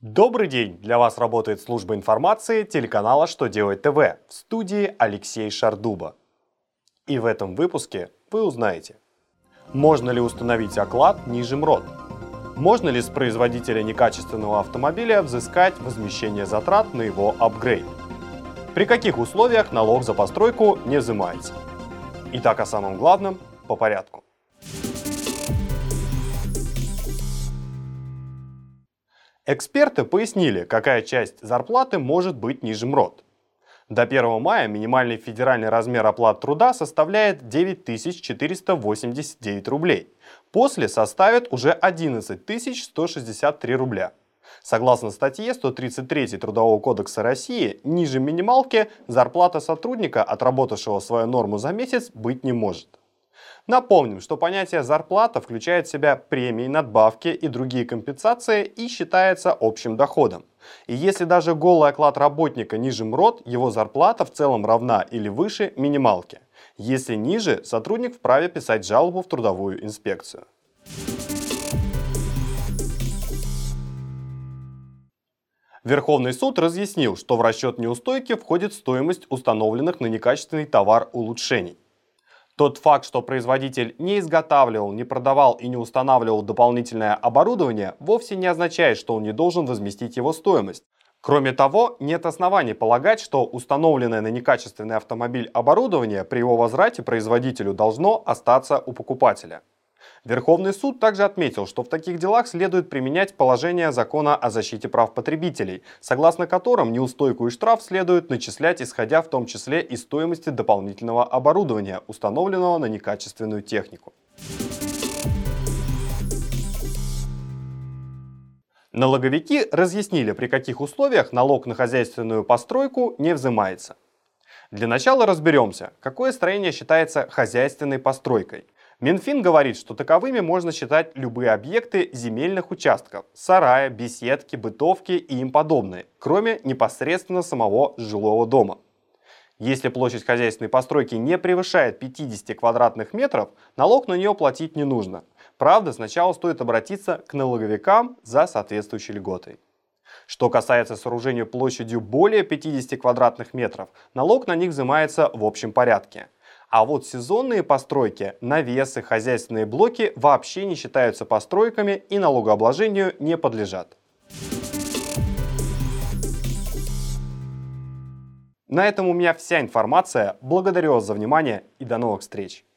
Добрый день! Для вас работает служба информации телеканала «Что делать ТВ» в студии Алексей Шардуба. И в этом выпуске вы узнаете, можно ли установить оклад ниже МРОД, можно ли с производителя некачественного автомобиля взыскать возмещение затрат на его апгрейд, при каких условиях налог за постройку не взимается. Итак, о самом главном по порядку. Эксперты пояснили, какая часть зарплаты может быть ниже МРОД. До 1 мая минимальный федеральный размер оплат труда составляет 9489 рублей. После составит уже 11163 рубля. Согласно статье 133 Трудового кодекса России, ниже минималки зарплата сотрудника, отработавшего свою норму за месяц, быть не может. Напомним, что понятие зарплата включает в себя премии, надбавки и другие компенсации и считается общим доходом. И если даже голый оклад работника ниже МРОД, его зарплата в целом равна или выше минималке. Если ниже, сотрудник вправе писать жалобу в трудовую инспекцию. Верховный суд разъяснил, что в расчет неустойки входит стоимость установленных на некачественный товар улучшений. Тот факт, что производитель не изготавливал, не продавал и не устанавливал дополнительное оборудование, вовсе не означает, что он не должен возместить его стоимость. Кроме того, нет оснований полагать, что установленное на некачественный автомобиль оборудование при его возврате производителю должно остаться у покупателя. Верховный суд также отметил, что в таких делах следует применять положение закона о защите прав потребителей, согласно которым неустойку и штраф следует начислять, исходя в том числе из стоимости дополнительного оборудования, установленного на некачественную технику. Налоговики разъяснили, при каких условиях налог на хозяйственную постройку не взимается. Для начала разберемся, какое строение считается хозяйственной постройкой – Минфин говорит, что таковыми можно считать любые объекты земельных участков, сарая, беседки, бытовки и им подобные, кроме непосредственно самого жилого дома. Если площадь хозяйственной постройки не превышает 50 квадратных метров, налог на нее платить не нужно. Правда, сначала стоит обратиться к налоговикам за соответствующей льготой. Что касается сооружений площадью более 50 квадратных метров, налог на них взимается в общем порядке – а вот сезонные постройки, навесы, хозяйственные блоки вообще не считаются постройками и налогообложению не подлежат. На этом у меня вся информация. Благодарю вас за внимание и до новых встреч.